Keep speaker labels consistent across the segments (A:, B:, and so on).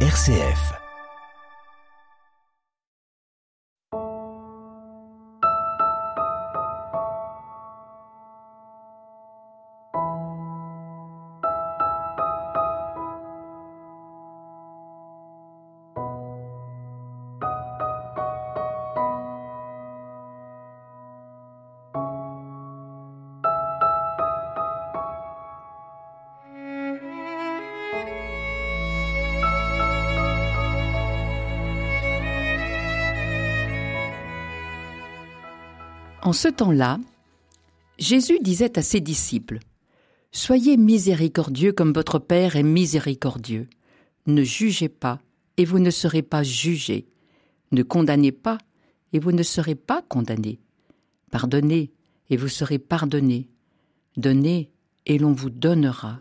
A: RCF.
B: En ce temps-là, Jésus disait à ses disciples, Soyez miséricordieux comme votre Père est miséricordieux. Ne jugez pas, et vous ne serez pas jugés. Ne condamnez pas, et vous ne serez pas condamnés. Pardonnez, et vous serez pardonnés. Donnez, et l'on vous donnera.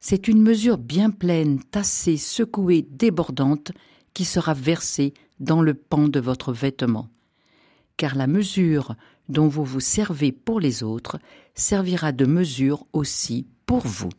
B: C'est une mesure bien pleine, tassée, secouée, débordante, qui sera versée dans le pan de votre vêtement. Car la mesure dont vous vous servez pour les autres servira de mesure aussi pour vous.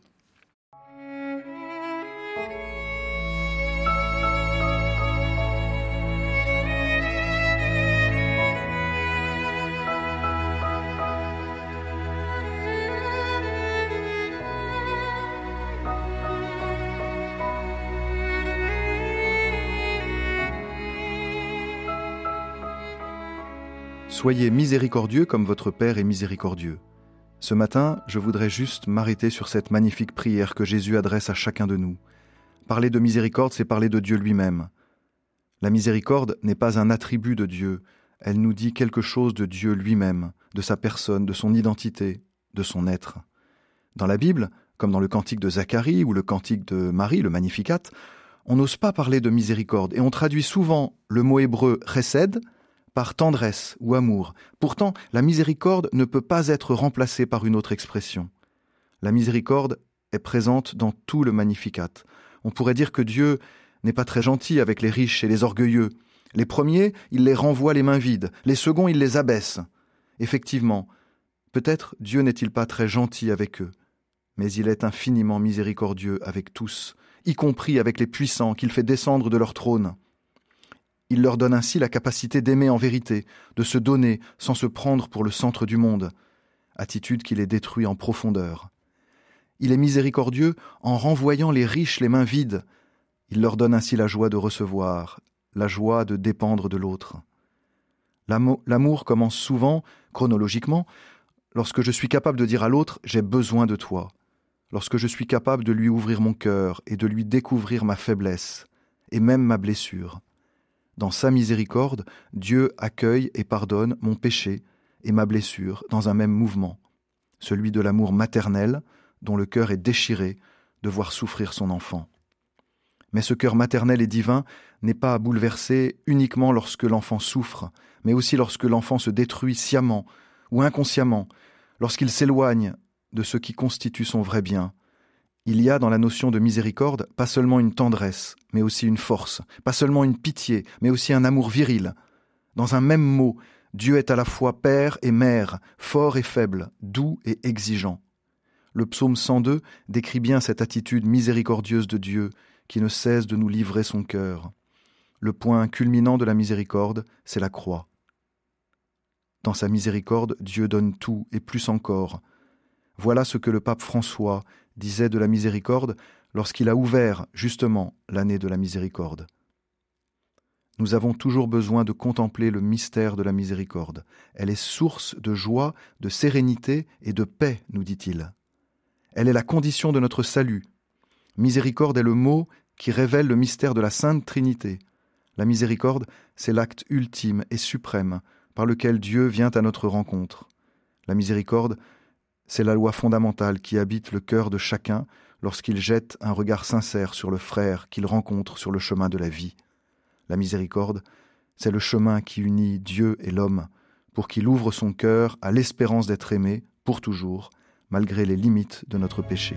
C: Soyez miséricordieux comme votre Père est miséricordieux. Ce matin, je voudrais juste m'arrêter sur cette magnifique prière que Jésus adresse à chacun de nous. Parler de miséricorde, c'est parler de Dieu lui-même. La miséricorde n'est pas un attribut de Dieu, elle nous dit quelque chose de Dieu lui-même, de sa personne, de son identité, de son être. Dans la Bible, comme dans le cantique de Zacharie ou le cantique de Marie, le Magnificat, on n'ose pas parler de miséricorde et on traduit souvent le mot hébreu chesed par tendresse ou amour. Pourtant, la miséricorde ne peut pas être remplacée par une autre expression. La miséricorde est présente dans tout le Magnificat. On pourrait dire que Dieu n'est pas très gentil avec les riches et les orgueilleux. Les premiers, il les renvoie les mains vides, les seconds, il les abaisse. Effectivement, peut-être Dieu n'est-il pas très gentil avec eux, mais il est infiniment miséricordieux avec tous, y compris avec les puissants qu'il fait descendre de leur trône. Il leur donne ainsi la capacité d'aimer en vérité, de se donner sans se prendre pour le centre du monde, attitude qui les détruit en profondeur. Il est miséricordieux en renvoyant les riches les mains vides. Il leur donne ainsi la joie de recevoir, la joie de dépendre de l'autre. L'amour commence souvent, chronologiquement, lorsque je suis capable de dire à l'autre J'ai besoin de toi, lorsque je suis capable de lui ouvrir mon cœur et de lui découvrir ma faiblesse, et même ma blessure. Dans sa miséricorde, Dieu accueille et pardonne mon péché et ma blessure dans un même mouvement, celui de l'amour maternel dont le cœur est déchiré de voir souffrir son enfant. Mais ce cœur maternel et divin n'est pas à bouleverser uniquement lorsque l'enfant souffre, mais aussi lorsque l'enfant se détruit sciemment ou inconsciemment, lorsqu'il s'éloigne de ce qui constitue son vrai bien, il y a dans la notion de miséricorde pas seulement une tendresse, mais aussi une force, pas seulement une pitié, mais aussi un amour viril. Dans un même mot, Dieu est à la fois Père et Mère, fort et faible, doux et exigeant. Le psaume 102 décrit bien cette attitude miséricordieuse de Dieu qui ne cesse de nous livrer son cœur. Le point culminant de la miséricorde, c'est la croix. Dans sa miséricorde, Dieu donne tout et plus encore. Voilà ce que le pape François disait de la miséricorde lorsqu'il a ouvert justement l'année de la miséricorde. Nous avons toujours besoin de contempler le mystère de la miséricorde. Elle est source de joie, de sérénité et de paix, nous dit-il. Elle est la condition de notre salut. Miséricorde est le mot qui révèle le mystère de la Sainte Trinité. La miséricorde, c'est l'acte ultime et suprême par lequel Dieu vient à notre rencontre. La miséricorde, c'est la loi fondamentale qui habite le cœur de chacun lorsqu'il jette un regard sincère sur le frère qu'il rencontre sur le chemin de la vie. La miséricorde, c'est le chemin qui unit Dieu et l'homme pour qu'il ouvre son cœur à l'espérance d'être aimé pour toujours, malgré les limites de notre péché.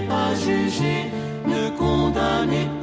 A: juger, ne condamner